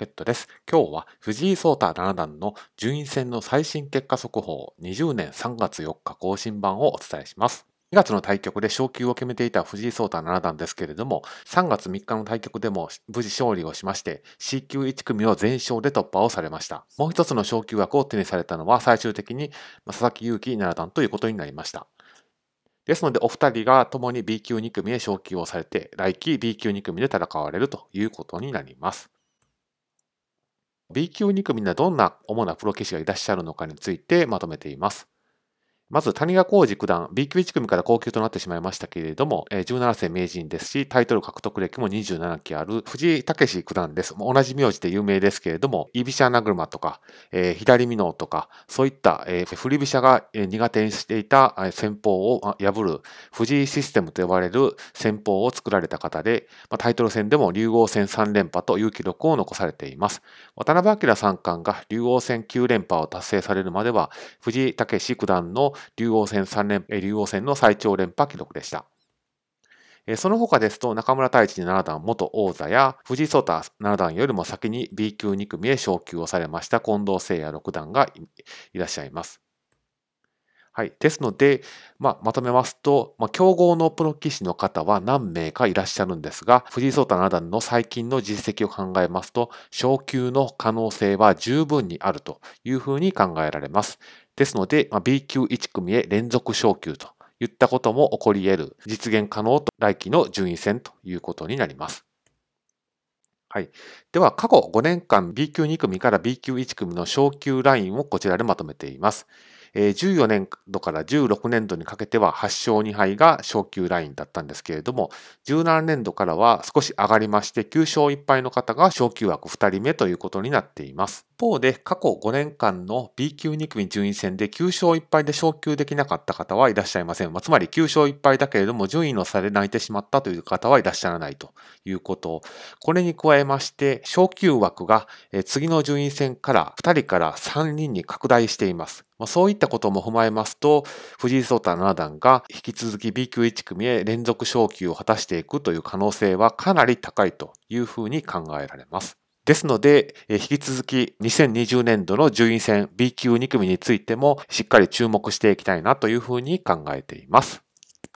ケットです。今日は藤井聡太七段の順位戦の最新結果速報20年3月4日更新版をお伝えします。2月の対局で昇級を決めていた藤井聡太七段ですけれども、3月3日の対局でも無事勝利をしまして、C 級1組を全勝で突破をされました。もう一つの昇級枠を手にされたのは最終的に佐々木勇気七段ということになりました。ですので、お二人が共に B 級2組へ昇級をされて、来期 B 級2組で戦われるということになります。B 級2組にはどんな主なプロ棋士がいらっしゃるのかについてまとめています。まず、谷川浩二九段、B 級1組から高級となってしまいましたけれども、17世名人ですし、タイトル獲得歴も27期ある藤井武九段です。同じ名字で有名ですけれども、イビシャナグルマとか、えー、左美濃とか、そういった、えー、振り飛車が苦手にしていた戦法を破る藤井システムと呼ばれる戦法を作られた方で、まあ、タイトル戦でも竜王戦3連覇という記録を残されています。渡辺明三冠が竜王戦9連覇を達成されるまでは、藤井武九段の竜王戦3連、竜王戦の最長連覇記録でした。その他ですと、中村太一七段元王座や藤井聡太七段よりも先に B 級2組へ昇級をされました近藤誠也六段がいらっしゃいます。はい。ですので、まあ、まとめますと、まあ、競合のプロ棋士の方は何名かいらっしゃるんですが、藤井聡太七段の最近の実績を考えますと、昇級の可能性は十分にあるというふうに考えられます。ですので、まあ、B 級1組へ連続昇級といったことも起こり得る実現可能と来期の順位戦ということになります。はい。では、過去5年間 B 級2組から B 級1組の昇級ラインをこちらでまとめています。14年度から16年度にかけては8勝2敗が昇級ラインだったんですけれども、17年度からは少し上がりまして9勝1敗の方が昇級枠2人目ということになっています。一方で過去5年間の B 級2組順位戦で9勝1敗で昇級できなかった方はいらっしゃいません。つまり9勝1敗だけれども順位の差で泣いてしまったという方はいらっしゃらないということ。これに加えまして昇級枠が次の順位戦から2人から3人に拡大しています。まあ、そういったことも踏まえますと、藤井聡太七段が引き続き B 級1組へ連続昇級を果たしていくという可能性はかなり高いというふうに考えられます。ですので、引き続き2020年度の順位戦 B 級2組についてもしっかり注目していきたいなというふうに考えています。